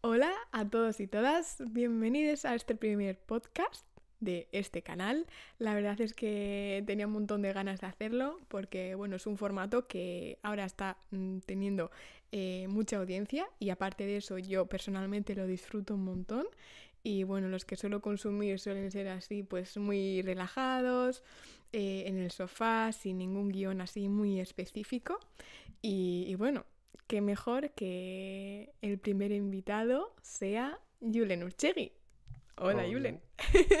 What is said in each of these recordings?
Hola a todos y todas, bienvenidos a este primer podcast de este canal. La verdad es que tenía un montón de ganas de hacerlo porque bueno, es un formato que ahora está mm, teniendo eh, mucha audiencia y aparte de eso yo personalmente lo disfruto un montón y bueno, los que suelo consumir suelen ser así pues muy relajados, eh, en el sofá, sin ningún guion así muy específico y, y bueno, qué mejor que el primer invitado sea Julen Urchegui. Hola, Hola. Julen.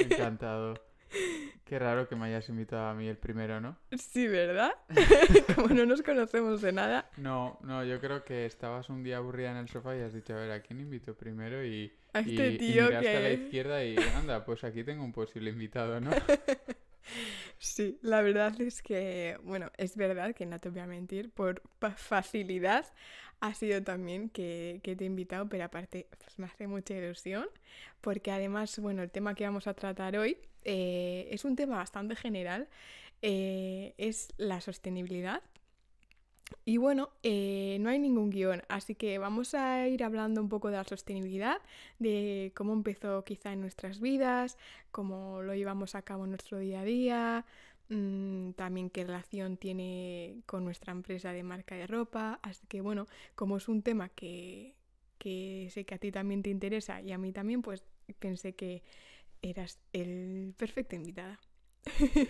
Encantado. Qué raro que me hayas invitado a mí el primero, ¿no? Sí, ¿verdad? Como no nos conocemos de nada. No, no, yo creo que estabas un día aburrida en el sofá y has dicho, a ver, ¿a quién invito primero? Y, A este y tío miraste a la izquierda y, anda, pues aquí tengo un posible invitado, ¿no? Sí, la verdad es que, bueno, es verdad que no te voy a mentir, por facilidad ha sido también que, que te he invitado, pero aparte pues, me hace mucha ilusión, porque además, bueno, el tema que vamos a tratar hoy eh, es un tema bastante general, eh, es la sostenibilidad. Y bueno, eh, no hay ningún guion, así que vamos a ir hablando un poco de la sostenibilidad, de cómo empezó quizá en nuestras vidas, cómo lo llevamos a cabo en nuestro día a día, mm, también qué relación tiene con nuestra empresa de marca de ropa. Así que bueno, como es un tema que, que sé que a ti también te interesa y a mí también, pues pensé que eras el perfecto invitada.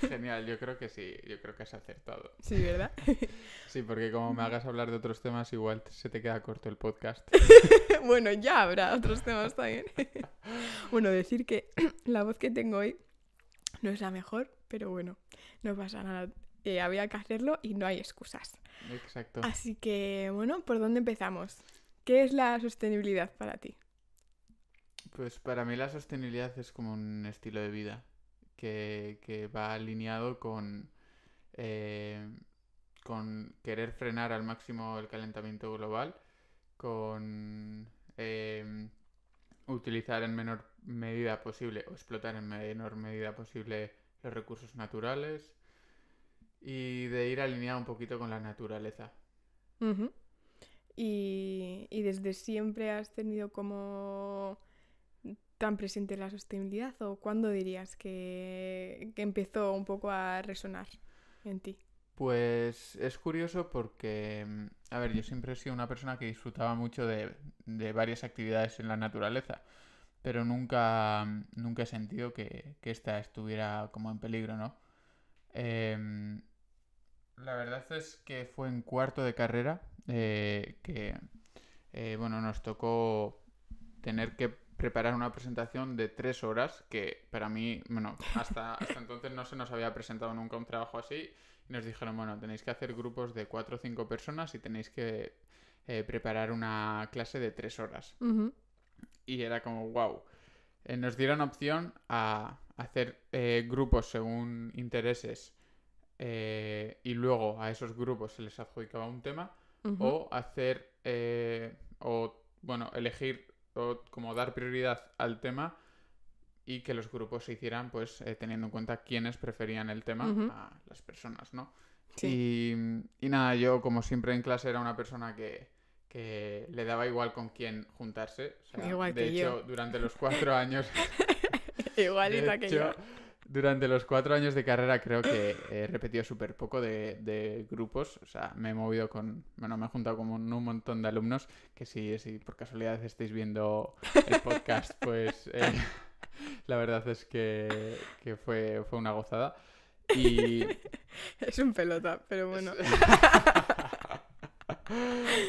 Genial, yo creo que sí, yo creo que has acertado. Sí, ¿verdad? Sí, porque como me hagas hablar de otros temas, igual se te queda corto el podcast. bueno, ya habrá otros temas también. bueno, decir que la voz que tengo hoy no es la mejor, pero bueno, no pasa nada. Eh, había que hacerlo y no hay excusas. Exacto. Así que, bueno, ¿por dónde empezamos? ¿Qué es la sostenibilidad para ti? Pues para mí la sostenibilidad es como un estilo de vida que, va alineado con, eh, con querer frenar al máximo el calentamiento global, con eh, utilizar en menor medida posible o explotar en menor medida posible los recursos naturales y de ir alineado un poquito con la naturaleza. Y, y desde siempre has tenido como tan presente la sostenibilidad o cuándo dirías que, que empezó un poco a resonar en ti? Pues es curioso porque, mm, a ver, yo siempre he sido una persona que disfrutaba mucho de, de varias actividades en la naturaleza, pero nunca, mm, nunca he sentido que, que esta estuviera como en peligro, ¿no? Em, la verdad es que fue en cuarto de carrera eh, que, eh, bueno, nos tocó tener que preparar una presentación de tres horas, que para mí, bueno, hasta, hasta entonces no se nos había presentado nunca un trabajo así. Y nos dijeron, bueno, tenéis que hacer grupos de cuatro o cinco personas y tenéis que eh, preparar una clase de tres horas. Y era como, wow. nos dieron opción a hacer eh, grupos según intereses eh, y luego a esos grupos se les adjudicaba un tema o hacer eh, o bueno elegir o como dar prioridad al tema y que los grupos se hicieran pues eh, teniendo en cuenta quiénes preferían el tema a las personas no Sí. y, y nada yo como siempre en clase era una persona que que le daba igual con quién juntarse o sea, Igual de que hecho yo. durante los cuatro años Igualita que yo. Durante los cuatro años de carrera creo que he repetido súper poco de, de grupos. O sea, me he movido con... Bueno, me he juntado con un, un montón de alumnos que si, si por casualidad estáis viendo el podcast, pues eh, la verdad es que, que fue, fue una gozada. Y... Es un pelota, pero bueno.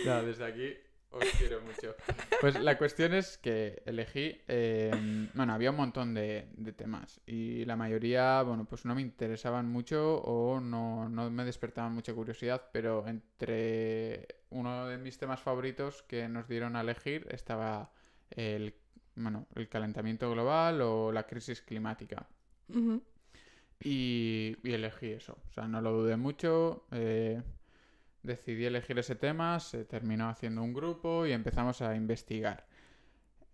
No, desde aquí os quiero mucho. Pues la cuestión es que elegí, eh, bueno, había un montón de, de temas y la mayoría, bueno, pues no me interesaban mucho o no, no me despertaban mucha curiosidad, pero entre uno de mis temas favoritos que nos dieron a elegir estaba el, bueno, el calentamiento global o la crisis climática. Y elegí eso. O sea, no lo dudé mucho. eh, decidí elegir ese tema, se terminó haciendo un grupo y empezamos a investigar.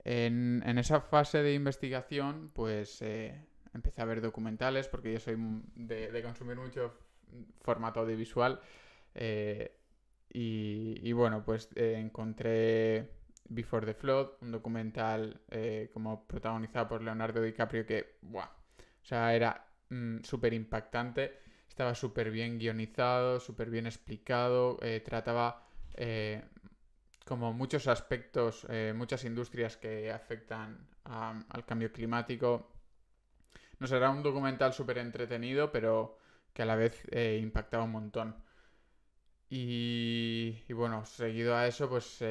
En, en esa fase de investigación, pues eh, empecé a ver documentales, porque yo soy de, consumir mucho formato audiovisual. eh, y, y bueno, pues eh, encontré Before the Flood, un documental como protagonizado por Leonardo DiCaprio que, buah, o sea, era mm, súper impactante, estaba súper bien guionizado, súper bien explicado, eh, trataba eh, como muchos aspectos, muchas industrias que afectan al cambio climático. No será un documental súper entretenido, pero que a la vez impactaba un montón. Y, y, bueno, seguido a eso, pues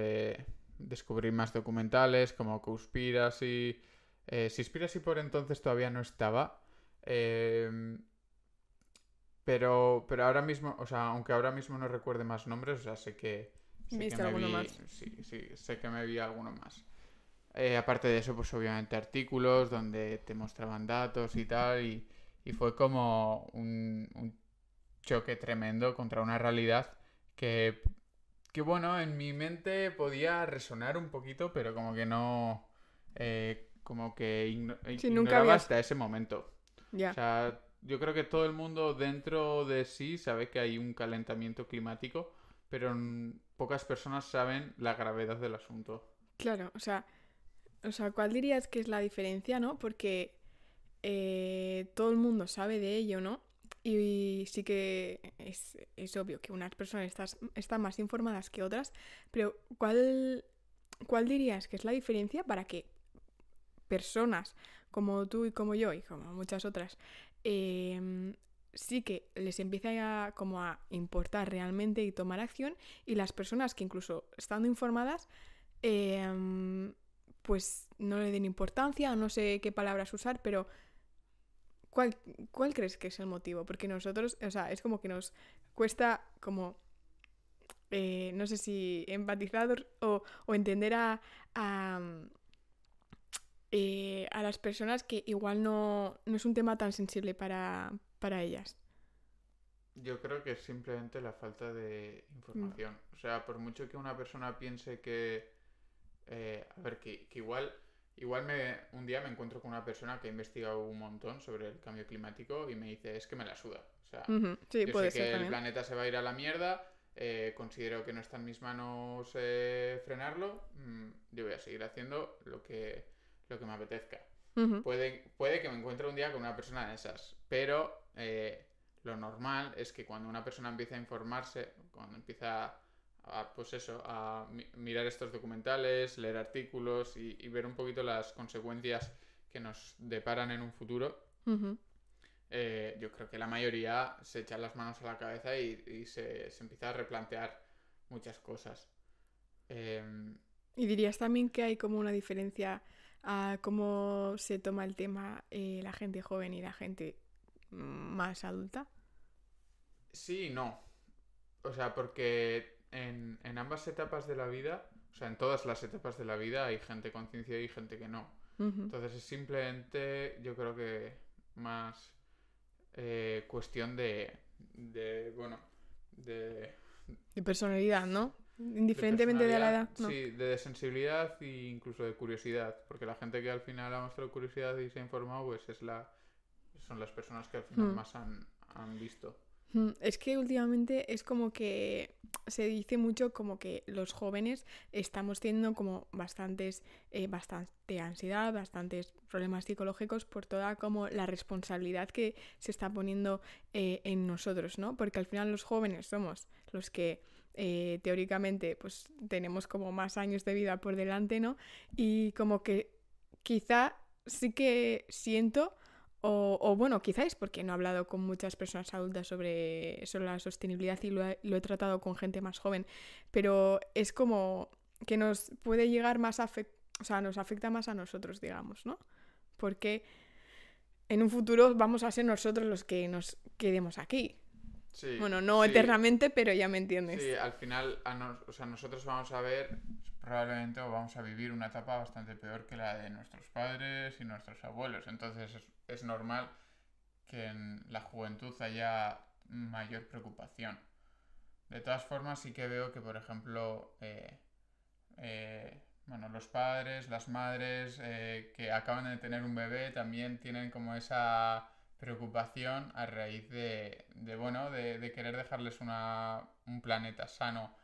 descubrir más documentales como Conspiracy. Eh, Conspiracy por entonces todavía no estaba. Pero, pero ahora mismo, o sea, aunque ahora mismo no recuerde más nombres, o sea, sé que. Sé que me vi, más? Sí, sí, sé que me vi alguno más. Eh, aparte de eso, pues obviamente artículos donde te mostraban datos y tal. Y, y fue como un, un choque tremendo contra una realidad que que bueno, en mi mente podía resonar un poquito, pero como que no. Eh, como que ignoraba hasta ese momento. Ya. O sea, yo creo que todo el mundo dentro de sí sabe que hay un calentamiento climático, pero pocas personas saben la gravedad del asunto. Claro, o sea, o sea, ¿cuál dirías que es la diferencia, no? Porque eh, todo el mundo sabe de ello, ¿no? Y sí que es, obvio que unas personas están más informadas que otras, pero ¿cuál, ¿cuál dirías que es la diferencia para que personas como tú y como yo y como muchas otras em, sí que les empiece a, como a importar realmente y tomar acción y las personas que incluso estando informadas em, pues no le den importancia, no sé qué palabras usar, pero ¿Cuál, crees que es el motivo? Porque nosotros, o sea, es como que nos cuesta como, eh, no sé si empatizar o, entender a, eh, a, las personas que igual no, no, es un tema tan sensible para, para ellas. Yo creo que es simplemente la falta de información. O sea, por mucho que una persona piense que, eh, a ver, que igual Igual me, un día me encuentro con una persona que ha investigado un montón sobre el cambio climático y me dice, es que me la suda. O sea, yo sé que el planeta se va a ir a la mierda, eh, considero que no está en mis manos eh, frenarlo, mm, yo voy a seguir haciendo lo que, lo que me apetezca. puede, puede que me encuentre un día con una persona de esas, pero eh, lo normal es que cuando una persona empieza a informarse, cuando empieza a, pues eso, a mirar estos documentales, leer artículos y, ver un poquito las consecuencias que nos deparan en un futuro, eh, yo creo que la mayoría se echan las manos a la cabeza y, se, empieza a replantear muchas cosas. Em, ¿Y dirías también que hay como una diferencia a cómo se toma el tema eh, la gente joven y la gente más adulta? Sí y no. O sea, porque en, ambas etapas de la vida, o sea, en todas las etapas de la vida hay gente con ciencia y gente que no. Entonces es simplemente, yo creo que más eh, cuestión de, de, bueno, de... De personalidad, ¿no? Indiferentemente de, la edad. Sí, de sensibilidad e incluso de curiosidad, porque la gente que al final ha mostrado curiosidad y se ha informado, pues es la, son las personas que al final mm. más han, han visto. Es que últimamente es como que se dice mucho como que los jóvenes estamos teniendo como bastantes, eh, bastante ansiedad, bastantes problemas psicológicos por toda como la responsabilidad que se está poniendo eh, en nosotros, ¿no? Porque al final los jóvenes somos los que eh, teóricamente pues tenemos como más años de vida por delante, ¿no? Y como que quizá sí que siento o, bueno, quizás porque no he hablado con muchas personas adultas sobre, sobre la sostenibilidad y lo he, tratado con gente más joven, pero es como que nos puede llegar más a o sea, nos afecta más a nosotros, digamos, ¿no? Porque en un futuro vamos a ser nosotros los que nos quedemos aquí. Sí, bueno, no eternamente, pero ya me entiendes. Sí, al final, o sea, nosotros vamos a ver probablemente o vamos a vivir una etapa bastante peor que la de nuestros padres y nuestros abuelos. Entonces es, normal que en la juventud haya mayor preocupación. De todas formas, sí que veo que, por ejemplo, eh, eh, bueno, los padres, las madres eh, que acaban de tener un bebé también tienen como esa preocupación a raíz de, bueno, de, querer dejarles una, un planeta sano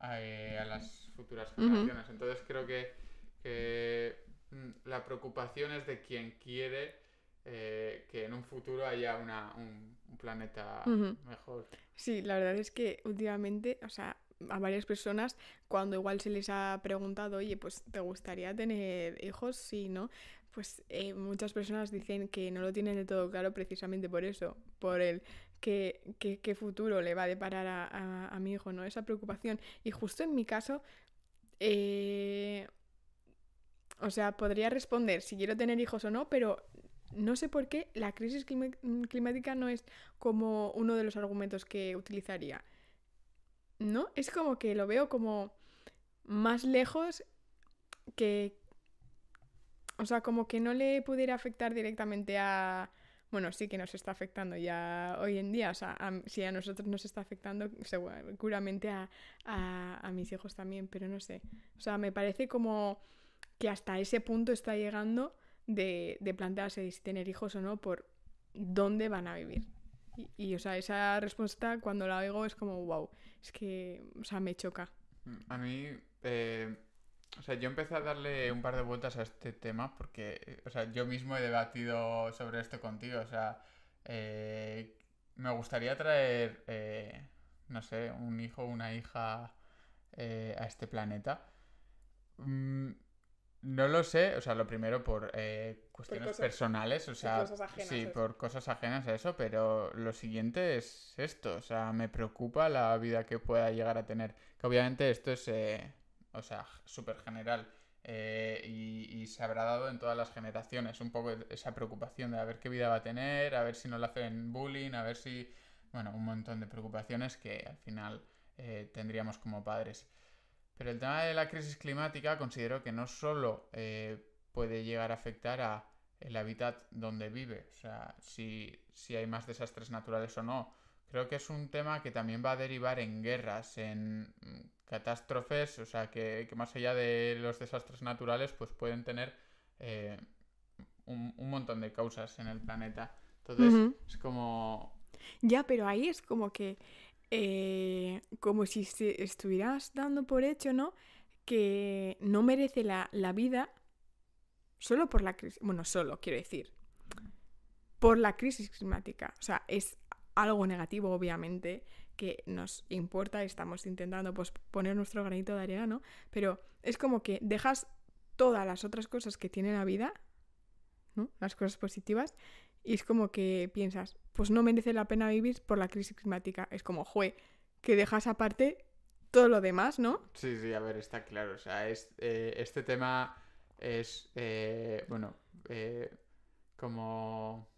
a las futuras generaciones. Entonces creo que, que mm, la preocupación es de quien quiere eh, que en un futuro haya una, un, planeta mejor. Sí, la verdad es que últimamente, o sea, a varias personas, cuando igual se les ha preguntado, oye, pues ¿te gustaría tener hijos? Sí, ¿no? Pues eh, muchas personas dicen que no lo tienen de todo claro precisamente por eso, por el qué, futuro le va a deparar a, a, mi hijo, ¿no? Esa preocupación. Y justo en mi caso, eh, o sea, podría responder si quiero tener hijos o no, pero no sé por qué la crisis climática no es como uno de los argumentos que utilizaría. ¿No? Es como que lo veo como más lejos que... O sea, como que no le pudiera afectar directamente a... Bueno, sí que nos está afectando ya hoy en día. O sea, si a nosotros nos está afectando, seguramente a, a mis hijos también, pero no sé. O sea, me parece como que hasta ese punto está llegando de, de plantearse si tener hijos o no por dónde van a vivir. Y, o sea, esa respuesta cuando la oigo es como, wow, es que, o sea, me choca. A mí, eh, o sea, yo empecé a darle un par de vueltas a este tema porque, o sea, yo mismo he debatido sobre esto contigo, o sea, eh, me gustaría traer, eh, no sé, un hijo o una hija a este planeta. Mm, no lo sé, o sea, lo primero por eh, cuestiones personales, o sea, sí, por cosas ajenas a eso, pero lo siguiente es esto, o sea, me preocupa la vida que pueda llegar a tener, que obviamente esto es, eh, o sea, súper general eh, y, se habrá dado en todas las generaciones, un poco esa preocupación de a ver qué vida va a tener, a ver si no le hacen bullying, a ver si, bueno, un montón de preocupaciones que al final tendríamos como padres. Pero el tema de la crisis climática considero que no solo eh, puede llegar a afectar a el hábitat donde vive, o sea, si, hay más desastres naturales o no. Creo que es un tema que también va a derivar en guerras, en catástrofes, o sea, que, más allá de los desastres naturales, pues pueden tener eh, un, montón de causas en el planeta. Entonces, es como... Ya, pero ahí es como que eh, como si se estuvieras dando por hecho, ¿no? Que no merece la, la vida solo por la crisis, bueno, solo quiero decir, por la crisis climática. O sea, es algo negativo, obviamente, que nos importa y estamos intentando pues, poner nuestro granito de arena, ¿no? Pero es como que dejas todas las otras cosas que tiene la vida, ¿no? Las cosas positivas, y es como que piensas, pues no merece la pena vivir por la crisis climática. Es como, jue, que dejas aparte todo lo demás, ¿no? Sí, sí, a ver, está claro. O sea, es, eh, este tema es, eh, bueno, eh, como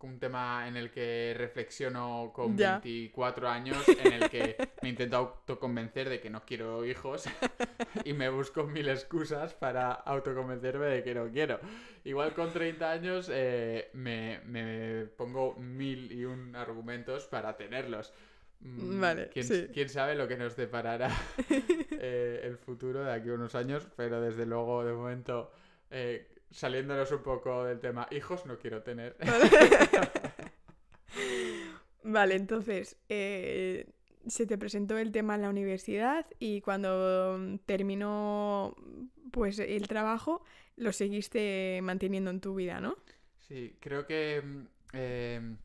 un tema en el que reflexiono con 24 años, en el que me intento autoconvencer de que no quiero hijos y me busco mil excusas para autoconvencerme de que no quiero. Igual con 30 años eh, me, pongo mil y un argumentos para tenerlos. Mm, vale. ¿Quién, ¿quién sabe lo que nos deparará eh, el futuro de aquí a unos años? Pero desde luego, de momento, eh, saliéndonos un poco del tema, hijos no quiero tener. Vale, entonces, eh, se te presentó el tema en la universidad y cuando terminó pues el trabajo, lo seguiste manteniendo en tu vida, ¿no? Sí, creo que eh,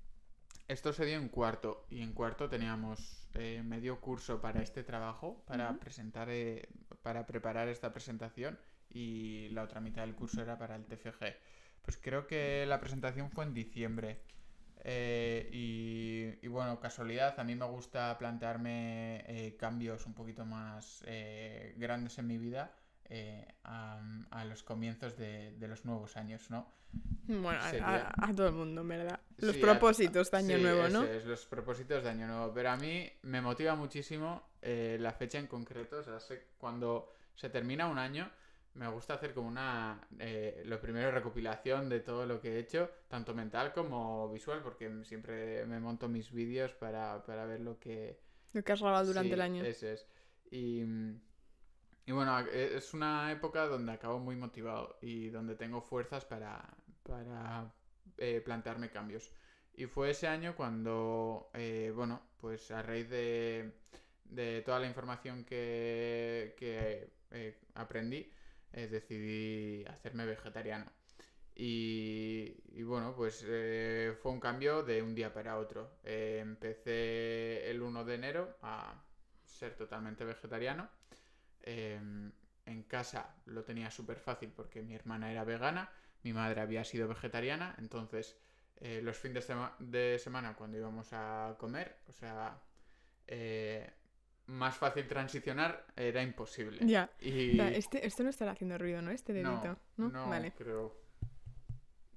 esto se dio en cuarto y en cuarto teníamos eh, medio curso para este trabajo, para presentar, para preparar esta presentación y la otra mitad del curso era para el TFG. Pues creo que la presentación fue en diciembre. Eh, y, bueno, casualidad, a mí me gusta plantearme eh, cambios un poquito más eh, grandes en mi vida a, los comienzos de, los nuevos años, ¿no? Bueno, a, todo el mundo, ¿verdad? Los propósitos de Año Nuevo, ¿no? Es, los propósitos de Año Nuevo. Pero a mí me motiva muchísimo la fecha en concreto. O sea, sé cuando se termina un año me gusta hacer como una, eh, lo primero, recopilación de todo lo que he hecho, tanto mental como visual, porque siempre me monto mis vídeos para, ver lo que... Lo que has grabado durante el año. Ese es. Y, y bueno, e, es una época donde acabo muy motivado y donde tengo fuerzas para, para eh, plantearme cambios. Y fue ese año cuando, eh, bueno, pues a raíz de, de toda la información que, que eh, aprendí, decidí hacerme vegetariano. Y, bueno, pues eh, fue un cambio de un día para otro. Eh, empecé el 1 de enero a ser totalmente vegetariano. Em, en casa lo tenía súper fácil porque mi hermana era vegana, mi madre había sido vegetariana, entonces eh, los fines de, sema- de semana cuando íbamos a comer, o sea, más fácil transicionar era imposible. Ya. Y este, esto no estará haciendo ruido, ¿no? Este dedito. No, no, Vale. creo.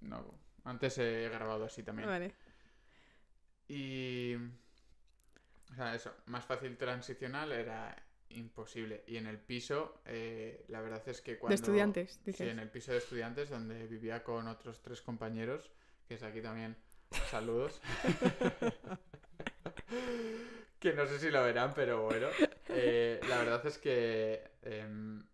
No. Antes he grabado así también. Vale. Y. O sea, eso, más fácil transicional era imposible. Y en el piso, eh, la verdad es que cuando. De estudiantes, Sí, dices. en el piso de estudiantes, donde vivía con otros tres compañeros, que es aquí también. Saludos. que no sé si lo verán, pero bueno. Eh, la verdad es que. em,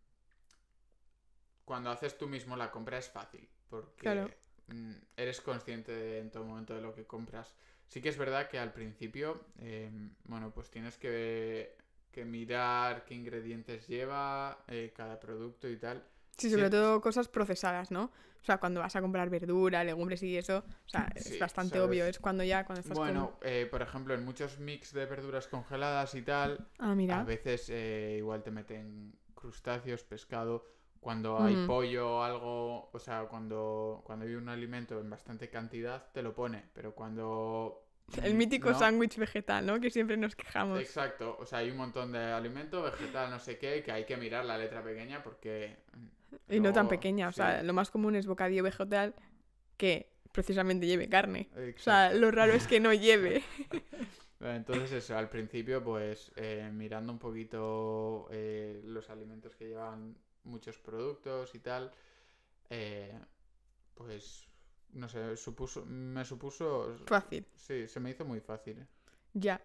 cuando haces tú mismo la compra es fácil. Porque Claro. mm, eres consciente de- en todo momento de lo que compras. Sí que es verdad que al principio, em, bueno, pues tienes que, que mirar qué ingredientes lleva eh, cada producto y tal. Sí, sobre Sí. todo cosas procesadas, ¿no? O sea, cuando vas a comprar verdura, legumbres y eso, o sea, es Sí, bastante sabes. obvio. Es cuando ya, cuando estás Bueno, eh, por ejemplo, en muchos mix de verduras congeladas y tal. Ah, a veces eh, igual te meten crustáceos, pescado. Cuando hay pollo o algo, o sea, cuando, cuando hay un alimento en bastante cantidad, te lo pone. Pero cuando. El mm, mítico no, sándwich vegetal, ¿no? Que siempre nos quejamos. Exacto, o sea, hay un montón de alimento vegetal, no sé qué, que hay que mirar la letra pequeña porque. Y no tan pequeña, o sí, sea, lo más común es bocadillo vegetal que precisamente lleve carne. O sea, lo raro es que no lleve. Entonces eso, al principio pues eh, mirando un poquito eh, los alimentos que llevan muchos productos y tal, eh, pues no sé, supuso, me supuso... Fácil. Sí, se me hizo muy fácil. Ya.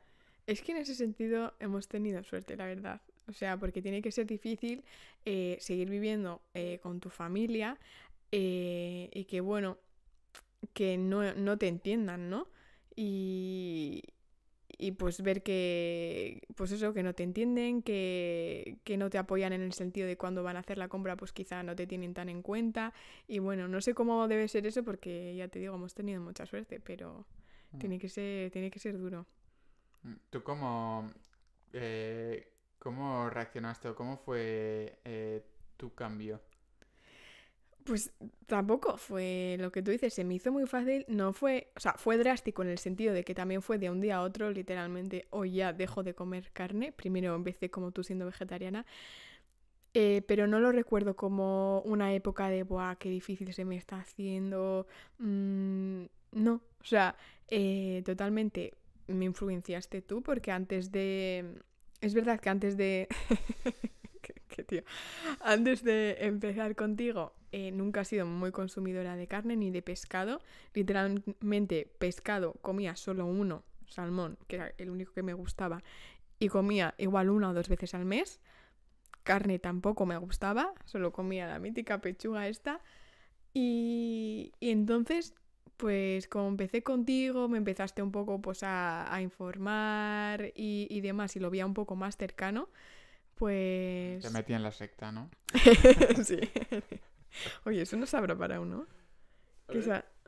Es que en ese sentido hemos tenido suerte, la verdad. O sea, porque tiene que ser difícil eh, seguir viviendo eh, con tu familia eh, y que, bueno, que no, no te entiendan, ¿no? Y, y pues ver que, pues eso, que no te entienden, que, que no te apoyan en el sentido de cuando van a hacer la compra, pues quizá no te tienen tan en cuenta. Y bueno, no sé cómo debe ser eso porque ya te digo, hemos tenido mucha suerte, pero Mm. tiene que ser, tiene que ser duro. ¿Tú cómo, eh, cómo reaccionaste o cómo fue eh, tu cambio? Pues tampoco fue lo que tú dices, se me hizo muy fácil, no fue, o sea, fue drástico en el sentido de que también fue de un día a otro, literalmente, hoy ya dejo de comer carne, primero empecé como tú siendo vegetariana, eh, pero no lo recuerdo como una época de, ¡buah, qué difícil se me está haciendo! mm, no, o sea, eh, totalmente me influenciaste tú porque antes de... Es verdad que antes de... qué tío. Antes de empezar contigo, eh, nunca he sido muy consumidora de carne ni de pescado. Literalmente, pescado comía solo uno, salmón, que era el único que me gustaba, y comía igual una o dos veces al mes. Carne tampoco me gustaba, solo comía la mítica pechuga esta. Y, y entonces, pues como empecé contigo, me empezaste un poco pues a, a informar y, y demás, y lo veía un poco más cercano, pues... Te metí en la secta, ¿no? sí. Oye, eso no sabrá para uno.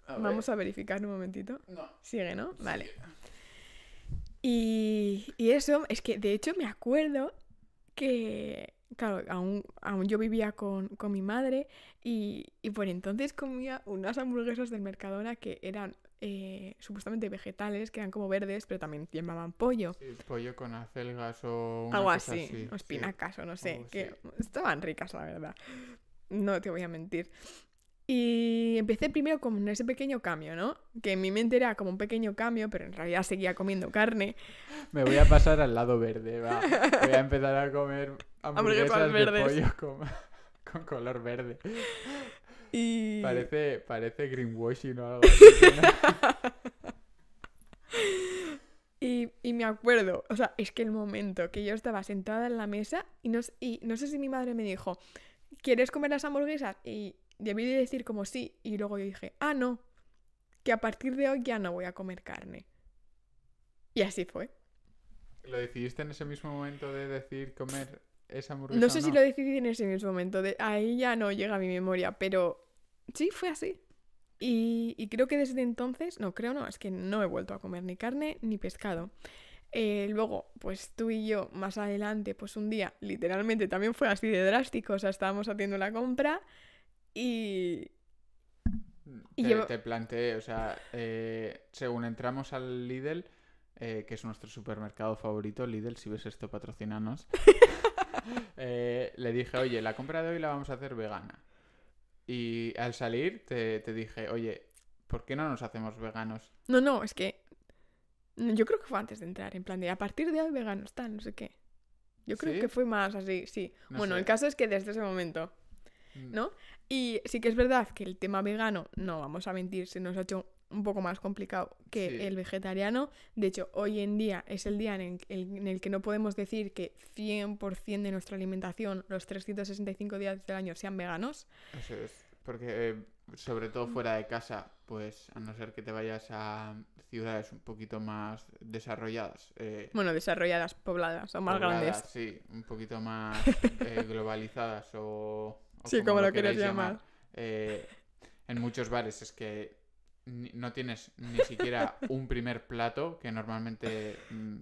Vamos a verificar un momentito. No. Sigue, ¿no? Vale. Y, y eso, es que de hecho me acuerdo que, claro, aún, aún yo vivía con, con mi madre y, y por entonces comía unas hamburguesas del Mercadona que eran eh, supuestamente vegetales, que eran como verdes, pero también llamaban pollo. Sí, pollo con acelgas o una Algo cosa así, así, o sí. espinacas o no sé, que estaban ricas, la verdad. No te voy a mentir. Y empecé primero con ese pequeño cambio, ¿no? Que en mi mente era como un pequeño cambio, pero en realidad seguía comiendo carne. Me voy a pasar al lado verde, va. Voy a empezar a comer Hamburguesas de verdes. pollo con, con color verde. Y... Parece, parece greenwashing o algo así. Y, y me acuerdo, o sea, es que el momento que yo estaba sentada en la mesa y no, y no sé si mi madre me dijo, ¿quieres comer las hamburguesas? Y debí de decir como sí, y luego yo dije, ah, no, que a partir de hoy ya no voy a comer carne. Y así fue. ¿Lo decidiste en ese mismo momento de decir comer esa hamburguesa. No sé si lo decidí en ese mismo momento, de, ahí ya no llega a mi memoria, pero sí, fue así. Y, y creo que desde entonces, no, creo no, es que no he vuelto a comer ni carne ni pescado. Eh, luego, pues tú y yo, más adelante, pues un día, literalmente también fue así de drástico, o sea, estábamos haciendo la compra y... y Te, llevo- te planteé, o sea, eh, según entramos al Lidl, eh, que es nuestro supermercado favorito, Lidl, si ves esto, patrocinanos, eh, le dije, oye, la compra de hoy la vamos a hacer vegana. Y al salir te, te dije, oye, ¿por qué no nos hacemos veganos? No, no, es que... Yo creo que fue antes de entrar, en plan de a partir de hoy veganos, tal, no sé qué. Yo creo ¿Sí? que fue más así, sí. No bueno, sé. el caso es que desde ese momento Mm, ¿no? Y sí que es verdad que el tema vegano, no vamos a mentir, se nos ha hecho un poco más complicado que Sí. el vegetariano. De hecho, hoy en día es el día en el, el- en el que no podemos decir que 100% de nuestra alimentación, los 365 días del año, sean veganos. Eso es. Porque, eh, sobre todo fuera de casa, pues a no ser que te vayas a ciudades un poquito más desarrolladas, eh, Bueno, desarrolladas, pobladas o más pobladas, grandes. Sí, un poquito más eh, globalizadas o, o Sí, como lo quieras llamar. Eh, en muchos bares es que no tienes ni siquiera un primer plato, que normalmente mm,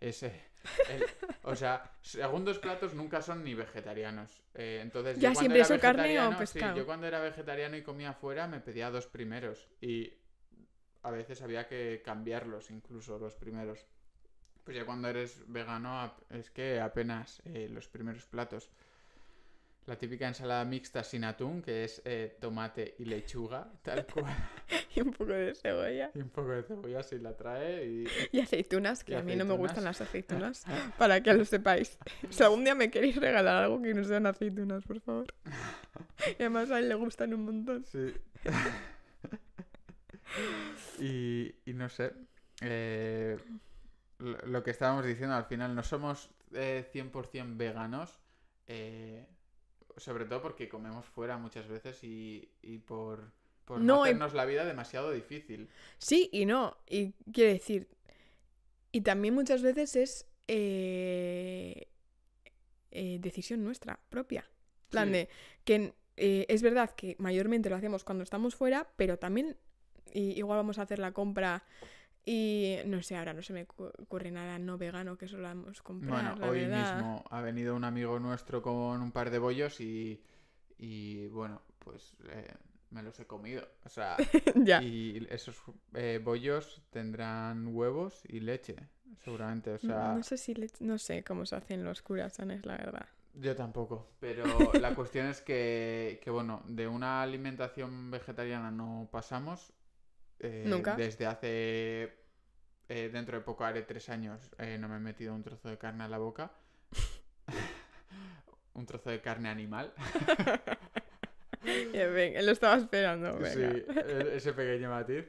es... eh, el- o sea, segundos platos nunca son ni vegetarianos. Eh, entonces, Ya siempre era es o carne o vegetariano- sí, pescado. yo cuando era vegetariano y comía fuera me pedía dos primeros. Y a veces había que cambiarlos, incluso los primeros. Pues ya cuando eres vegano es que apenas eh, los primeros platos. La típica ensalada mixta sin atún, que es eh, tomate y lechuga, tal cual. Y un poco de cebolla. Y un poco de cebolla si la trae y... Y aceitunas, que Y a mí no me gustan las aceitunas, para que lo sepáis. Si algún día me queréis regalar algo que no sean aceitunas, por favor. Y además a él le gustan un montón. Sí. y, y no sé. eh, lo, lo que estábamos diciendo al final, no somos eh, 100% veganos. eh, sobre todo porque comemos fuera muchas veces y, y por, por no, No, y- hacernos la vida demasiado difícil. Sí y no. Y quiero decir, y también muchas veces es eh, eh, decisión nuestra propia. Plan Sí. de que eh, es verdad que mayormente lo hacemos cuando estamos fuera, pero también i- igual vamos a hacer la compra y no sé, ahora no se me cu- ocurre nada no vegano que solamos comprar, Bueno, la hoy verdad. mismo ha venido un amigo nuestro con un par de bollos y, y bueno, pues eh, me los he comido. O sea, ya. y esos eh, bollos tendrán huevos y leche, seguramente. O sea, no sé si no sé cómo se hacen los curasanes, la verdad. yo tampoco. Pero la cuestión es que, que, bueno, de una alimentación vegetariana no pasamos. Eh, Nunca. Desde hace, eh, dentro de poco haré tres años, eh, no me he metido un trozo de carne a la boca. un trozo de carne animal. Venga, lo estaba esperando, venga. Sí, e- ese pequeño matiz.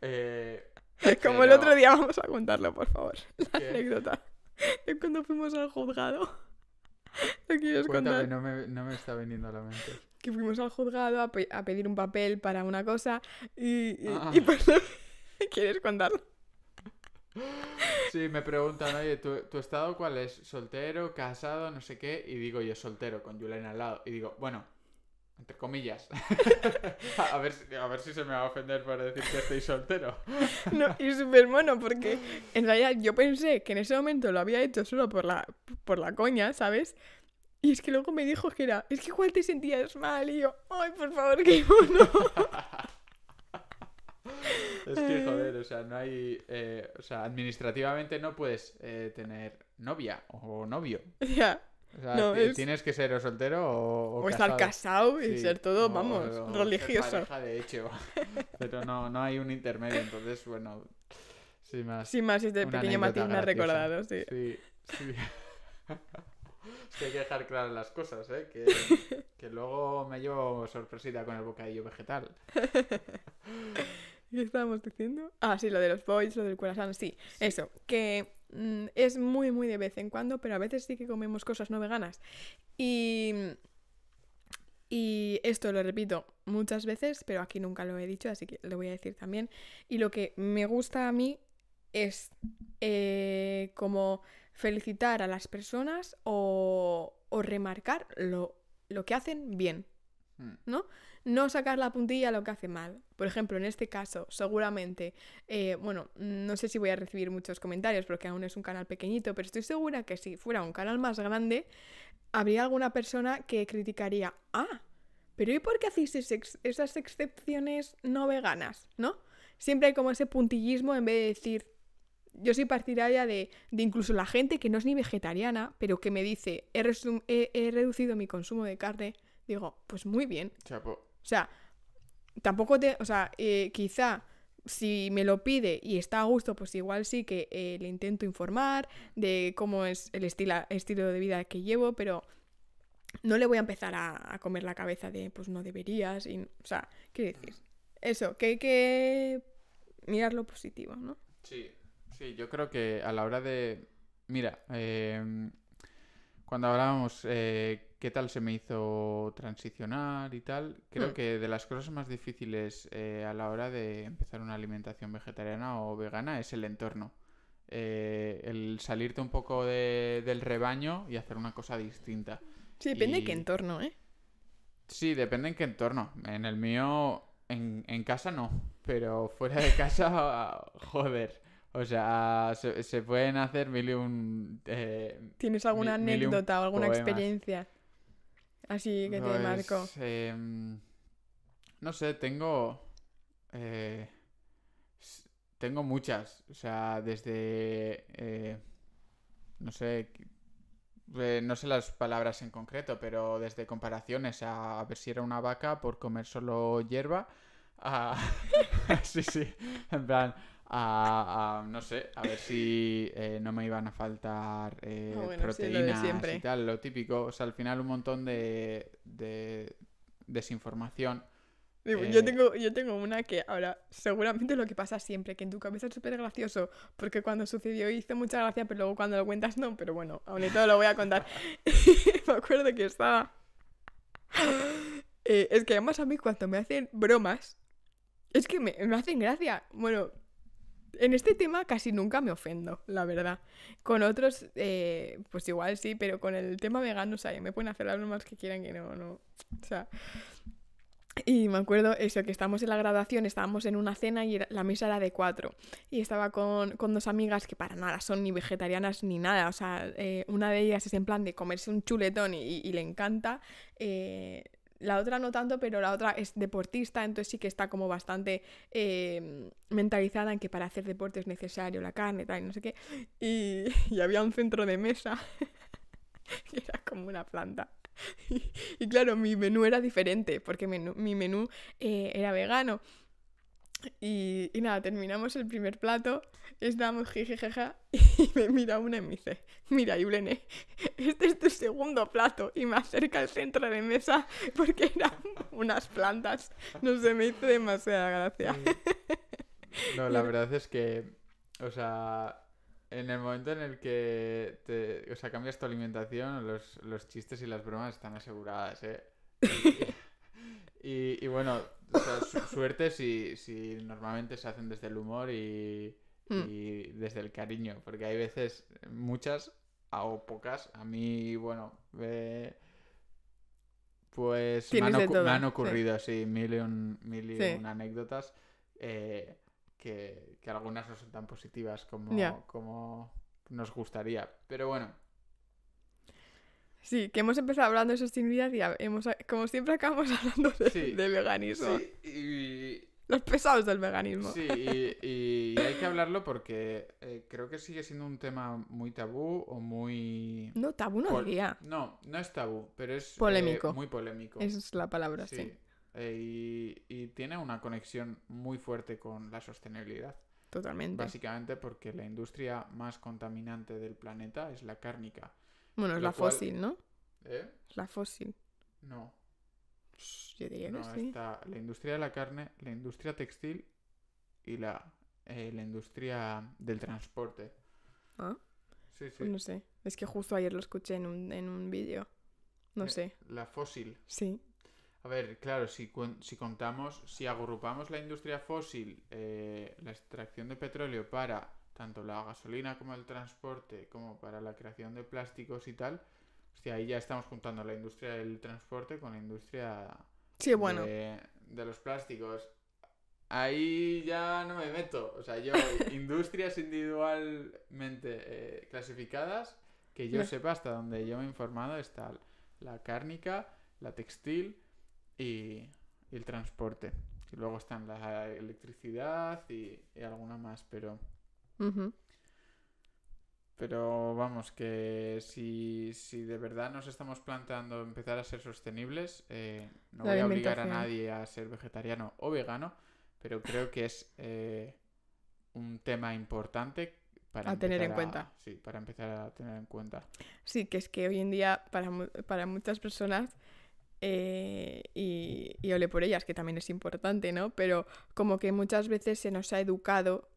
Como el otro día, vamos a contarlo, por favor. La ¿Qué? anécdota de cuando fuimos al juzgado. ¿Lo quieres Cuéntame, contar? no me, no me está viniendo a la mente. Que fuimos al juzgado a, pe- a pedir un papel para una cosa y, y, Ah. y pues, ¿Quieres contarlo? Sí, me preguntan, oye, ¿tu, tu estado cuál es? ¿Soltero, casado, no sé qué? Y digo yo, soltero, con Julen al lado. Y digo, bueno, entre comillas. a, ver, si- a ver si se me va a ofender por decir que estoy soltero. No, y súper mono porque en realidad yo pensé que en ese momento lo había hecho solo por la, por la coña, ¿sabes? Y es que luego me dijo que era, es que igual te sentías mal y yo, ay, por favor, qué mono. Es que, joder, o sea, no hay... eh, o sea, administrativamente no puedes eh, tener novia o novio. ya. O sea, No, es- tienes que ser o soltero o, o O estar casado y Sí, ser todo, vamos, ser religioso. pareja, de hecho. Pero no, no hay un intermedio, entonces, bueno, sin más. Sin más, este pequeño matiz me ha recordado, sí. Sí, sí. es que hay que dejar claras las cosas, ¿eh? Que, que luego me llevo sorpresita con el bocadillo vegetal. ¿Qué estábamos diciendo? Ah, sí, lo de los boys, lo del corazón, sí. Eso, que mm, es muy, muy de vez en cuando, pero a veces sí que comemos cosas no veganas. Y, y esto lo repito muchas veces, pero aquí nunca lo he dicho, así que lo voy a decir también. Y lo que me gusta a mí es eh, como felicitar a las personas o, o remarcar lo, lo que hacen bien, Mm. ¿No? Sacar la puntilla a lo que hace mal. Por ejemplo, en este caso, seguramente, eh, bueno, no sé si voy a recibir muchos comentarios porque aún es un canal pequeñito, pero estoy segura que si fuera un canal más grande, habría alguna persona que criticaría, ah, pero ¿y por qué hacéis esas excepciones no veganas? ¿No? Siempre hay como ese puntillismo en vez de decir, yo soy partidaria de, de incluso la gente que no es ni vegetariana, pero que me dice, he- he reducido mi consumo de carne, digo, pues muy bien. Chapo. O sea, tampoco te. O sea, eh, quizá si me lo pide y está a gusto, pues igual sí que eh, le intento informar de cómo es el estilo, estilo de vida que llevo, pero no le voy a empezar a, comer la cabeza de, pues no deberías. Y, o sea, quiero decir, eso, que hay que mirar lo positivo, ¿no? Sí, sí, yo creo que a la hora de... Mira, em, cuando hablábamos eh, qué tal se me hizo transicionar y tal, creo Hmm. que de las cosas más difíciles eh, a la hora de empezar una alimentación vegetariana o vegana es el entorno. Eh, el salirte un poco de- del rebaño y hacer una cosa distinta. Sí, depende de qué entorno, ¿eh? Sí, depende en qué entorno. En el mío, en, en casa no, pero fuera de casa, joder. O sea, se, se pueden hacer mil y un... eh, ¿Tienes alguna mil anécdota o alguna poemas. experiencia así que te pues, marcó? em, no sé, tengo... eh, tengo muchas. O sea, desde... eh, no sé... eh, no sé las palabras en concreto, pero desde comparaciones a, a ver si era una vaca por comer solo hierba, a... sí, sí, en plan, a, a, no sé, a ver si eh, no me iban a faltar eh, Ah, bueno, sí, lo proteínas siempre. y tal, lo típico. O sea, al final un montón de, de desinformación. Digo, Eh, Yo, tengo, yo tengo una que ahora, seguramente lo que pasa siempre, que en tu cabeza es súper gracioso, porque cuando sucedió hizo mucha gracia, pero luego cuando lo cuentas no, pero bueno, aún y todo lo voy a contar. me acuerdo que estaba... Eh, es que además a mí cuando me hacen bromas, es que me, me hacen gracia. Bueno, en este tema casi nunca me ofendo, la verdad. Con otros, eh, pues igual sí, pero con el tema vegano, o sea, me pueden hacer las bromas que quieran que no, no. O sea... Y me acuerdo eso, que estábamos en la graduación, estábamos en una cena y la mesa era de cuatro. Y estaba con, con dos amigas que para nada son ni vegetarianas ni nada. O sea, eh, una de ellas es en plan de comerse un chuletón y, y- y le encanta. eh, la otra no tanto, pero la otra es deportista, entonces sí que está como bastante eh, mentalizada en que para hacer deporte es necesario la carne, tal, y no sé qué. Y, había un centro de mesa que era como una planta. Y, y claro, mi menú era diferente, porque menú- mi menú eh, era vegano. Y, y nada, terminamos el primer plato, estábamos jijijaja, y me mira una y me dice, mira, Yulene, este es tu segundo plato, y me acerca al centro de mesa porque eran unas plantas. No sé, me hizo demasiada gracia. No, la verdad es que, o sea, en el momento en el que te, o sea, cambias tu alimentación, los, los chistes y las bromas están aseguradas, ¿eh? Y, y- y bueno, o sea, su- suerte si, si normalmente se hacen desde el humor y, Mm. y desde el cariño, porque hay veces, muchas o pocas, a mí, bueno, eh, pues me han, de ocu- todo, me han sí. ocurrido, sí, mil y un, mil y Sí. un anécdotas eh, que, que algunas no son tan positivas como, Ya. como nos gustaría. Pero bueno, Sí, que hemos empezado hablando de sostenibilidad y hemos, como siempre acabamos hablando de, Sí. de veganismo. sí, y, Los pesados del veganismo. Sí, y, y hay que hablarlo porque eh, creo que sigue siendo un tema muy tabú o muy... No, tabú no Pol- diría. No, no es tabú, pero es eh, Polémico. muy polémico. Esa es la palabra, sí. Sí. Eh, y, y tiene una conexión muy fuerte con la sostenibilidad. Totalmente. Básicamente porque la industria más contaminante del planeta es la cárnica. Bueno, es la cual- fósil, ¿no? ¿Eh? Es la fósil. No. Yo diría que No, sí. está la industria de la carne, la industria textil y la, eh, la industria del transporte. Ah, Sí, sí. pues no sé. Es que justo ayer lo escuché en un, en un vídeo. No Eh, sé. La fósil. Sí. A ver, claro, si, cuen- si contamos, si agrupamos la industria fósil, eh, la extracción de petróleo para tanto la gasolina como el transporte, como para la creación de plásticos y tal, hostia, ahí ya estamos juntando la industria del transporte con la industria Sí, bueno. de, de los plásticos. Ahí ya no me meto. O sea, yo, industrias individualmente eh, clasificadas, que yo sepa hasta donde yo me he informado, está la cárnica, la textil y, y el transporte. Y luego están la electricidad y, y alguna más, pero... Ujú. Pero vamos, que si, si de verdad nos estamos planteando empezar a ser sostenibles, eh, no La voy a obligar a nadie a ser vegetariano o vegano, pero creo que es eh, un tema importante para A tener en cuenta. Sí, para empezar a tener en cuenta. Sí, que es que hoy en día para, para muchas personas, eh, y, y ole por ellas, que también es importante, ¿no? Pero como que muchas veces se nos ha educado,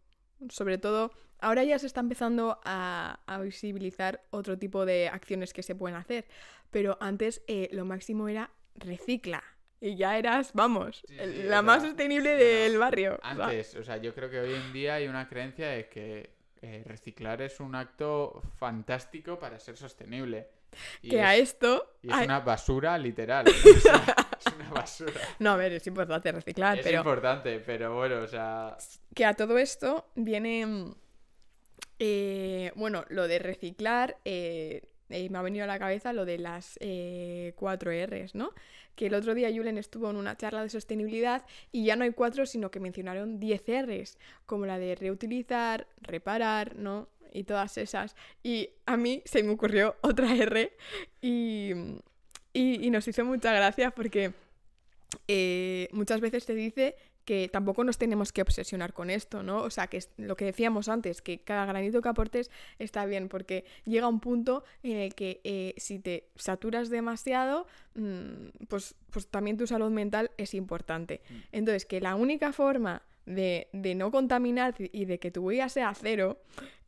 sobre todo, ahora ya se está empezando a, a visibilizar otro tipo de acciones que se pueden hacer, pero antes eh, lo máximo era recicla. Y ya eras, vamos, Sí, el- sí, la más sea, sostenible del barrio. Antes, o sea, yo creo que hoy en día hay una creencia de que eh, reciclar es un acto fantástico para ser sostenible. Y que es- a esto... Y es a- una basura literal. o sea, es una basura. No, a ver, es importante reciclar, es pero... importante, pero bueno, o sea. Que a todo esto viene, eh, bueno, lo de reciclar, eh, eh, me ha venido a la cabeza lo de las cuatro R's, ¿no? Que el otro día Julen estuvo en una charla de sostenibilidad y ya no hay cuatro, sino que mencionaron 10 R's, como la de reutilizar, reparar, ¿no? Y todas esas. Y a mí se me ocurrió otra R y, y, y nos hizo mucha gracia porque muchas veces te dice que tampoco nos tenemos que obsesionar con esto, ¿no? O sea, que es lo que decíamos antes, que cada granito que aportes está bien, porque llega un punto en el que eh, si te saturas demasiado, mm, pues, pues también tu salud mental es importante. Mm. Entonces, que la única forma de, de no contaminar y de que tu huella sea cero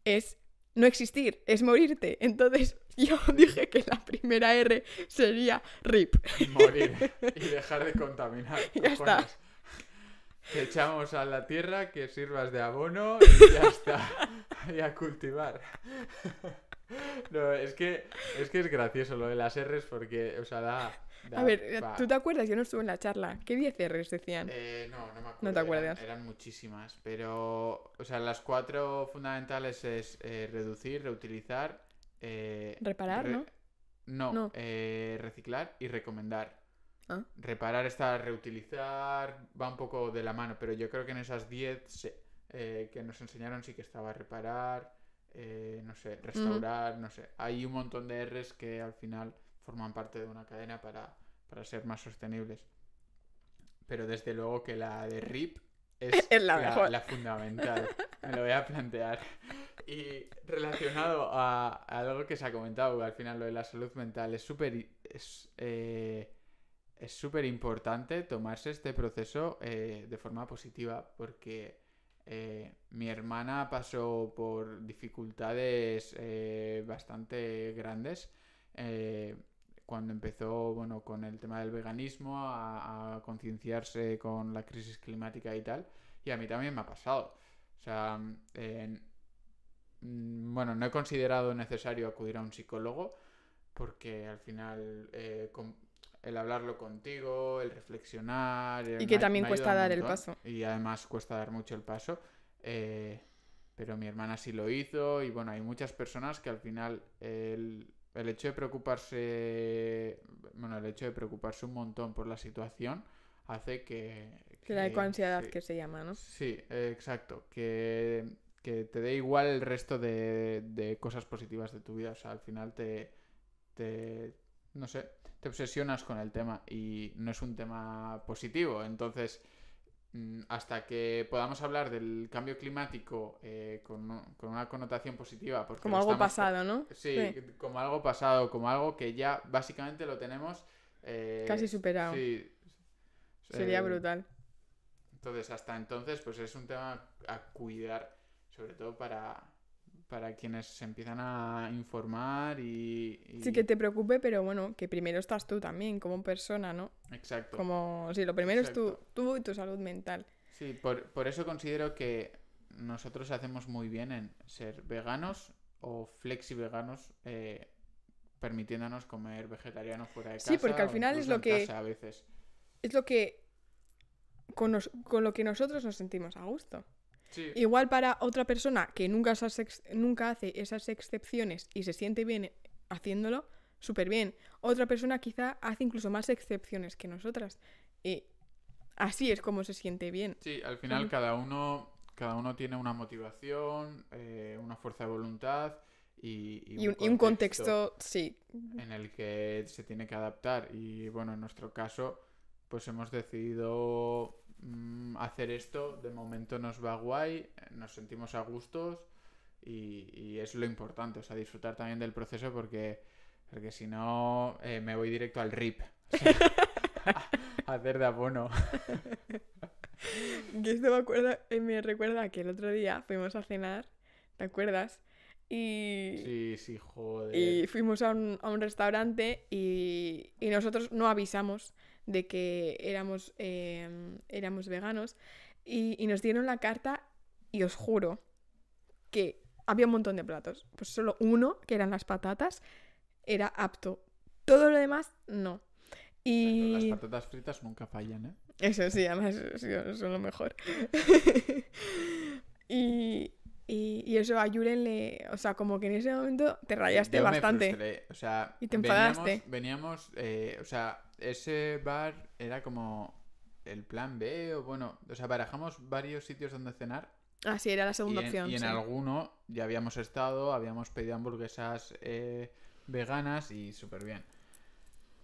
es no existir, es morirte. Entonces, yo dije que la primera R sería RIP. morir y dejar de contaminar. Ya está. Te echamos a la tierra, que sirvas de abono y ya está. Y a cultivar. No, es que, es que es gracioso lo de las R's porque, o sea, da... da A ver, pa- ¿tú te acuerdas? Yo no estuve en la charla. ¿Qué 10 R's decían? Eh, no, no me acuerdo. No te acuerdas. Eran, muchísimas, pero, o sea, las cuatro fundamentales es eh, reducir, reutilizar... eh, Reparar, ¿no? No, No. eh, reciclar y recomendar. Ah. Reparar está reutilizar, va un poco de la mano, pero yo creo que en esas 10 se- eh, que nos enseñaron sí que estaba reparar, eh, no sé, restaurar, no sé. Hay un montón de R's que al final forman parte de una cadena para, para ser más sostenibles. Pero desde luego que la de RIP es, Es la la fundamental. Me lo voy a plantear. Y relacionado a, a algo que se ha comentado, al final lo de la salud mental, es súper es, eh, es súper importante tomarse este proceso eh, de forma positiva porque eh, mi hermana pasó por dificultades eh, bastante grandes cuando empezó bueno, con el tema del veganismo, a, concienciarse con la crisis climática y tal. Y a mí también me ha pasado. O sea, mm, bueno, no he considerado necesario acudir a un psicólogo porque al final el hablarlo contigo, el reflexionar... eh, Y que también cuesta dar el paso. Y además cuesta dar mucho el paso. eh, pero mi hermana sí lo hizo y bueno, hay muchas personas que al final el, el hecho de preocuparse, bueno, el hecho de preocuparse un montón por la situación hace que... Que la ecoansiedad sí, que se llama, ¿no? Sí, eh, exacto. Que, que te dé igual el resto de, de cosas positivas de tu vida. O sea, al final te, te, no sé, te obsesionas con el tema y no es un tema positivo. Entonces, mm, hasta que podamos hablar del cambio climático eh, con, con una connotación positiva, porque Como algo estamos- pasado, ¿no? Sí, Sí. como algo pasado, como algo que ya básicamente lo tenemos eh, Casi superado. Sí. Sería Eh, brutal. entonces, hasta entonces, pues es un tema a cuidar, sobre todo para, para quienes se empiezan a informar y... y- Sí que te preocupe, pero bueno, que primero estás tú también, como persona, ¿no? Exacto. Como, sí, lo primero es tú, tú y tu salud mental. Sí, por, por eso considero que nosotros hacemos muy bien en ser veganos o flexi veganos, eh, permitiéndonos comer vegetariano fuera de casa. Sí, porque al final es lo que- casa a veces. Es lo que... Con, nos- con lo que nosotros nos sentimos a gusto. Sí, Igual para otra persona que nunca, esas nunca hace esas excepciones y se siente bien haciéndolo, súper bien. Otra persona quizá hace incluso más excepciones que nosotras. Y así es como se siente bien. sí, al final cada uno, cada uno tiene una motivación, eh, una fuerza de voluntad y, y Y un, y un contexto, sí. en el que se tiene que adaptar. Y bueno, en nuestro caso, pues hemos decidido mm, hacer esto. De momento nos va guay, nos sentimos a gustos y, y es lo importante, o sea, disfrutar también del proceso porque, porque si no eh, me voy directo al RIP. O sea, a hacer de abono. Que esto me, acuerda, eh, me recuerda que el otro día fuimos a cenar, ¿te acuerdas? Y, Sí, sí, joder. y fuimos a un, a un restaurante y, y nosotros no avisamos de que éramos, eh, éramos veganos y, y nos dieron la carta y os juro que había un montón de platos. Pues solo uno, que eran las patatas, era apto. Todo lo demás, no. Y... Las patatas fritas nunca fallan, ¿eh? Eso sí, además son lo mejor. y, y, y eso a Yuren le... O sea, como que en ese momento te rayaste Yo me bastante. frustré, O sea, Y te veníamos- enfadaste. Veníamos, eh, o sea, ese bar era como el plan B, o bueno, o sea, barajamos varios sitios donde cenar. Ah, sí, era la Y segunda en, opción. y en sí. alguno ya habíamos estado, habíamos pedido hamburguesas eh, veganas y súper bien.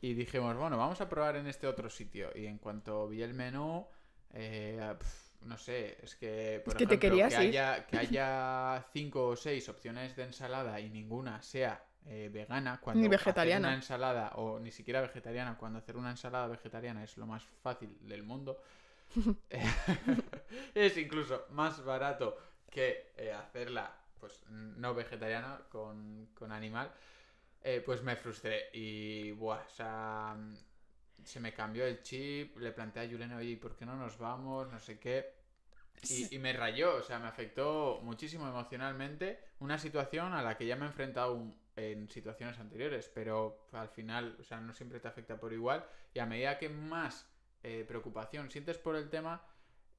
Y dijimos, bueno, vamos a probar en este otro sitio. Y en cuanto vi el menú, eh, pf, no sé, es que, por Es que te ejemplo, querías que haya, que haya cinco o seis opciones de ensalada y ninguna sea eh, vegana, cuando Ni hacer una ensalada, o ni siquiera vegetariana, cuando hacer una ensalada vegetariana es lo más fácil del mundo, es incluso más barato que eh, hacerla pues no vegetariana con, con animal, eh, pues me frustré y buah, o sea, se me cambió el chip, le planteé a Yulena, oye, ¿y ¿por qué no nos vamos? No sé qué. Y, y me rayó, o sea, me afectó muchísimo emocionalmente una situación a la que ya me he enfrentado un- en situaciones anteriores, pero al final, o sea, no siempre te afecta por igual y a medida que más eh, preocupación sientes por el tema,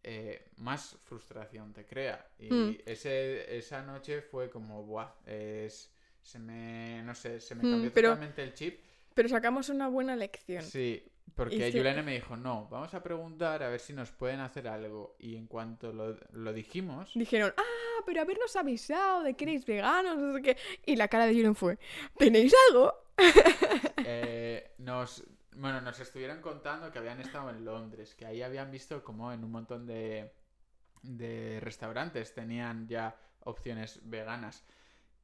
eh, más frustración te crea. Y Mm. ese, esa noche fue como, buah, es, se me, no sé, se me Mm, cambió pero- totalmente el chip. Pero sacamos una buena lección. Sí, porque Es que- Yulene me dijo, no, vamos a preguntar a ver si nos pueden hacer algo. Y en cuanto lo, lo dijimos, Dijeron, ah, pero habernos avisado de que erais veganos, no sé qué. Y la cara de Yuren fue, ¿tenéis algo? eh, nos, bueno, nos estuvieron contando que habían estado en Londres, que ahí habían visto como en un montón de, de restaurantes tenían ya opciones veganas.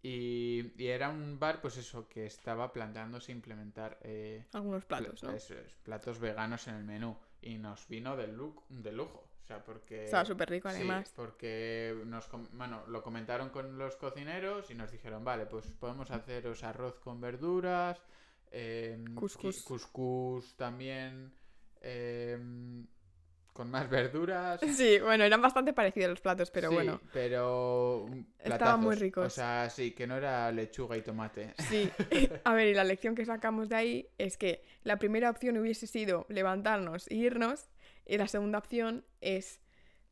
Y, y era un bar, pues eso, que estaba planteándose implementar eh, Algunos platos, pla- ¿no? eso platos veganos en el menú. Y nos vino de, lu- de lujo. O sea, porque... Estaba súper rico, Sí, además. porque nos, bueno, lo comentaron con los cocineros y nos dijeron, vale, pues podemos haceros arroz con verduras, em, Cuscús. también, em, con más verduras. Sí, bueno, eran bastante parecidos los platos, pero Sí, bueno. pero Estaban muy ricos. O sea, sí, que no era lechuga y tomate. Sí, a ver, y la lección que sacamos de ahí es que la primera opción hubiese sido levantarnos e irnos, y la segunda opción es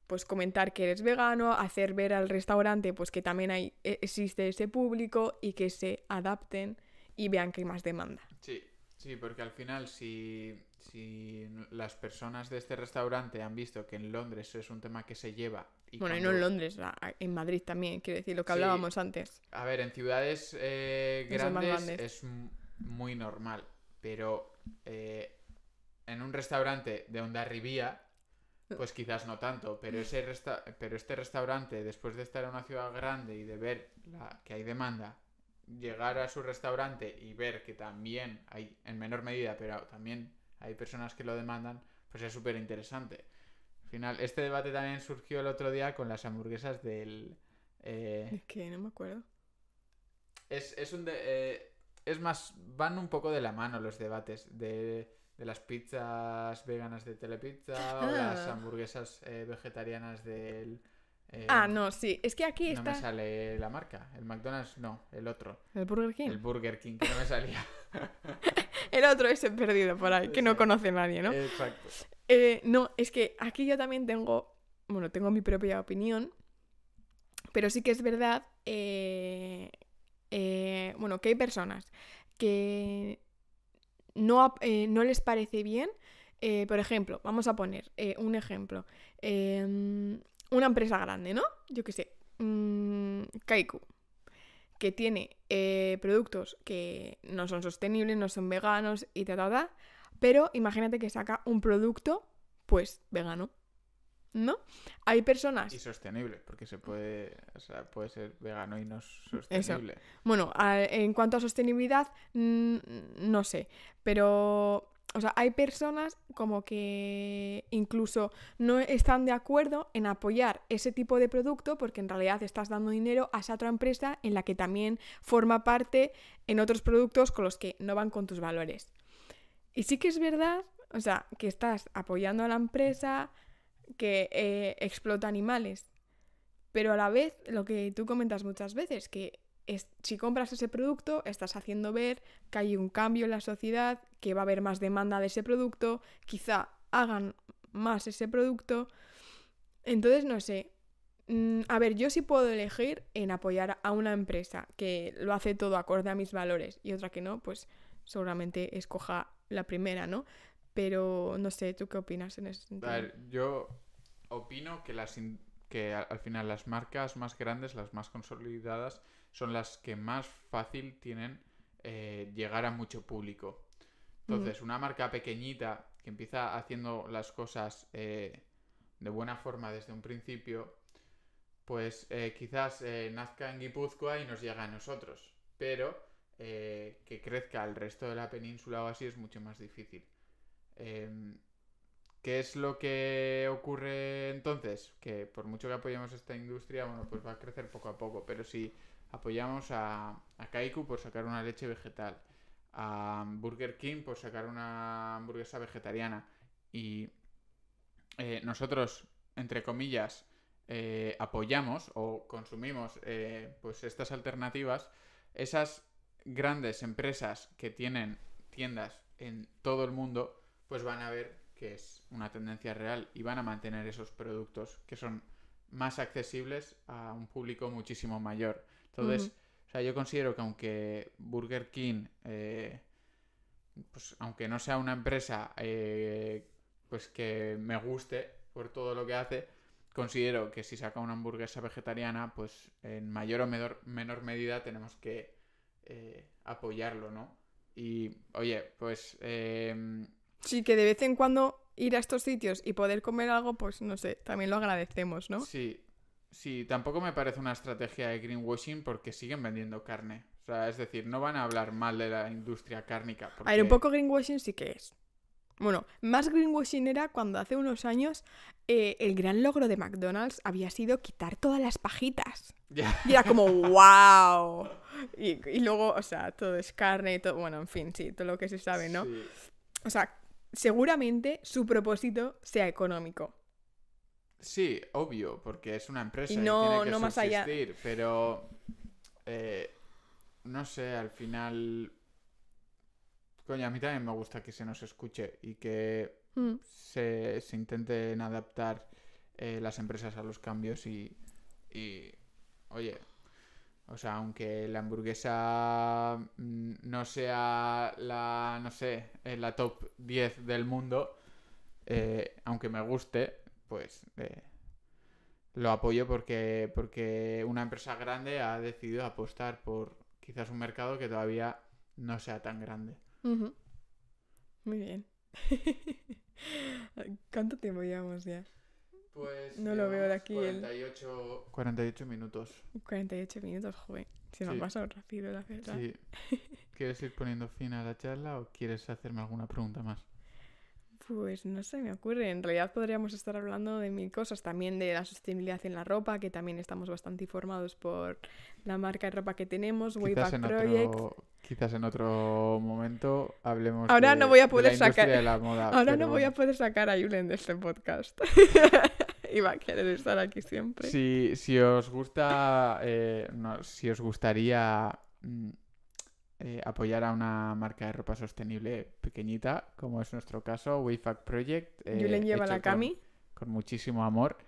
pues comentar que eres vegano, hacer ver al restaurante pues que también hay, e- existe ese público y que se adapten y vean que hay más demanda. Sí, sí, porque al final si, si las personas de este restaurante han visto que en Londres es un tema que se lleva... Y bueno, y no en Londres, en Madrid también, quiero decir, lo que Sí. hablábamos antes. A ver, en ciudades eh, grandes grandes. es muy normal, pero eh, en un restaurante de Ondarribía, pues quizás no tanto, pero, ese resta- pero este restaurante, después de estar en una ciudad grande y de ver la- que hay demanda, llegar a su restaurante y ver que también hay, en menor medida, pero también hay personas que lo demandan, pues es súper interesante. Al final, este debate también surgió el otro día con las hamburguesas del... eh, Es que no me acuerdo. es, es un de- eh, es más, van un poco de la mano los debates de, de las pizzas veganas de Telepizza o las Ah. hamburguesas eh, vegetarianas del Eh, Ah, no, sí. Es que aquí No me está. sale la marca. El McDonald's no, el otro. ¿El Burger King? El Burger King, que no me salía. El otro ese perdido por ahí, que no conoce nadie, ¿no? Exacto. Eh, no, es que aquí yo también tengo, bueno, tengo mi propia opinión, pero sí que es verdad, eh, bueno, que hay personas que no, no les parece bien, por ejemplo, vamos a poner un ejemplo, eh, una empresa grande, ¿no? Yo qué sé, mm, Kaiku, que tiene eh, productos que no son sostenibles, no son veganos y ta, ta, ta, pero imagínate que saca un producto, pues, vegano. ¿No? Hay personas. Y sostenible, porque se puede, o sea, puede ser vegano y no sostenible. Bueno, a- en cuanto a sostenibilidad, mm, no sé. Pero. O sea, hay personas como que incluso no están de acuerdo en apoyar ese tipo de producto porque en realidad estás dando dinero a esa otra empresa en la que también forma parte en otros productos con los que no van con tus valores. Y sí que es verdad, o sea, que estás apoyando a la empresa que eh, explota animales. Pero a la vez, lo que tú comentas muchas veces, que es- si compras ese producto, estás haciendo ver que hay un cambio en la sociedad, que va a haber más demanda de ese producto, quizá hagan más ese producto. Entonces, no sé. Mm, A ver, yo sí puedo elegir en apoyar a una empresa que lo hace todo acorde a mis valores y otra que no, pues seguramente escoja la primera, ¿no? Pero no sé, ¿tú qué opinas en ese A sentido? ver, yo opino que, las que a- al final las marcas más grandes, las más consolidadas, son las que más fácil tienen eh, llegar a mucho público. Entonces, una marca pequeñita que empieza haciendo las cosas eh, de buena forma desde un principio, pues eh, quizás nazca en Guipúzcoa y nos llega a nosotros. Pero que crezca al resto de la península o así es mucho más difícil. Em, ¿Qué es lo que ocurre entonces? Que por mucho que apoyemos esta industria, bueno, pues va a crecer poco a poco. Pero si apoyamos a, a Kaiku por sacar una leche vegetal, a Burger King por sacar una hamburguesa vegetariana y eh, nosotros, entre comillas, eh, apoyamos o consumimos eh, pues estas alternativas, esas grandes empresas que tienen tiendas en todo el mundo, pues van a ver que es una tendencia real y van a mantener esos productos que son más accesibles a un público muchísimo mayor. Entonces, o sea, yo considero que aunque Burger King, eh, pues aunque no sea una empresa eh, pues que me guste por todo lo que hace, considero que si saca una hamburguesa vegetariana, pues en mayor o menor, menor medida tenemos que eh, apoyarlo, ¿no? Y, oye, pues em, Sí, que de vez en cuando ir a estos sitios y poder comer algo, pues no sé, también lo agradecemos, ¿no? Sí, sí, tampoco me parece una estrategia de greenwashing porque siguen vendiendo carne. O sea, es decir, no van a hablar mal de la industria cárnica. A ver, un poco greenwashing sí que es. Bueno, más greenwashing era cuando hace unos años eh, el gran logro de McDonald's había sido quitar todas las pajitas. Y era como, wow. Y, y luego, o sea, todo es carne y todo, bueno, en fin, sí, todo lo que se sabe, ¿no? Sí. O sea, seguramente su propósito sea económico. Sí, obvio, porque es una empresa Y y, no- tiene que no más allá. pero eh, no sé, al final, coño, a mí también me gusta que se nos escuche y que Mm, se, se intenten adaptar eh, las empresas a los cambios y, y, oye, o sea, aunque la hamburguesa mm, no sea la, no sé, en la top 10 del mundo, eh, aunque me guste, pues eh, lo apoyo porque, porque una empresa grande ha decidido apostar por quizás un mercado que todavía no sea tan grande. Muy bien. ¿Cuánto tiempo llevamos ya? Pues No lo veo de aquí el- 48, 48 minutos. 48 minutos, joven. Se me Sí. ha pasado rápido la verdad. Sí. ¿Quieres ir poniendo fin a la charla o quieres hacerme alguna pregunta más? Pues no se me ocurre. En realidad podríamos estar hablando de mil cosas. También de la sostenibilidad en la ropa, que también estamos bastante informados por la marca de ropa que tenemos, Wayback en, Project. otro, quizás en otro momento hablemos Ahora de, no voy a de poder la industria sacar- de la moda. Ahora pero no voy a poder sacar a Julen de este podcast. iba a querer estar aquí siempre. Si, si os gusta, eh, no, si os gustaría mm, eh, apoyar a una marca de ropa sostenible pequeñita, como es nuestro caso, WeFact Project. eh, Julen lleva la cami. Con, con muchísimo amor.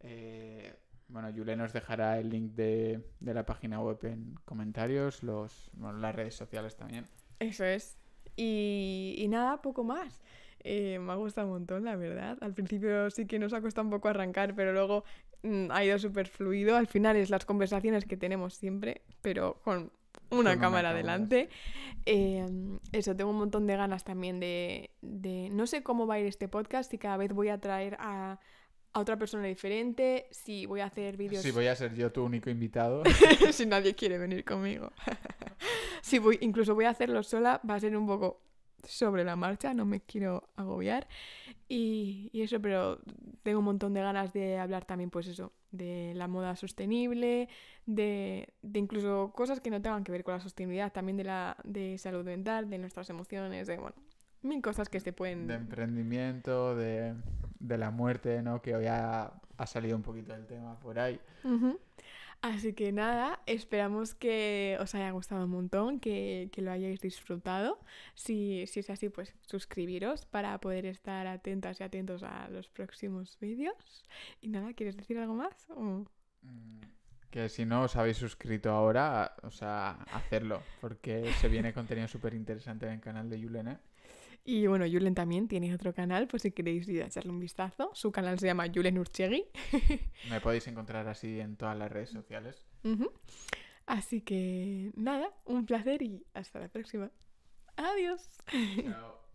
Eh, bueno, Julen nos dejará el link de, de la página web en comentarios, los, bueno, las redes sociales también. Eso es. Y, y nada, poco más. Eh, me ha gustado un montón, la verdad. Al principio sí que nos ha costado un poco arrancar, pero luego mm, ha ido súper fluido. Al final es las conversaciones que tenemos siempre, pero con una una cámara cámara, delante. Eh, eso, tengo un montón de ganas también de, de... No sé cómo va a ir este podcast, si cada vez voy a traer a, a otra persona diferente, si voy a hacer vídeos... Si voy a ser yo tu único invitado. si nadie quiere venir conmigo. si voy, incluso voy a hacerlo sola, va a ser un poco sobre la marcha, no me quiero agobiar. Y, y eso, pero tengo un montón de ganas de hablar también, pues eso, de la moda sostenible, de, de incluso cosas que no tengan que ver con la sostenibilidad, también de la de salud mental, de nuestras emociones, de bueno, mil cosas que se pueden de emprendimiento, de, de la muerte, ¿no? Que hoy ha, ha salido un poquito del tema por ahí. Ujú. Así que nada, esperamos que os haya gustado un montón, que, que lo hayáis disfrutado. Si, si es así, pues suscribiros para poder estar atentas y atentos a los próximos vídeos. Y nada, ¿quieres decir algo más? O- Mm, Que si no os habéis suscrito ahora, o sea, hacerlo, porque se viene contenido súper interesante en el canal de Julen, ¿eh? Y bueno, Julen también tiene otro canal, pues si queréis ir a echarle un vistazo. Su canal se llama Julen Urchegui. Me podéis encontrar así en todas las redes sociales. Así que nada, un placer y hasta la próxima. Adiós. Chao.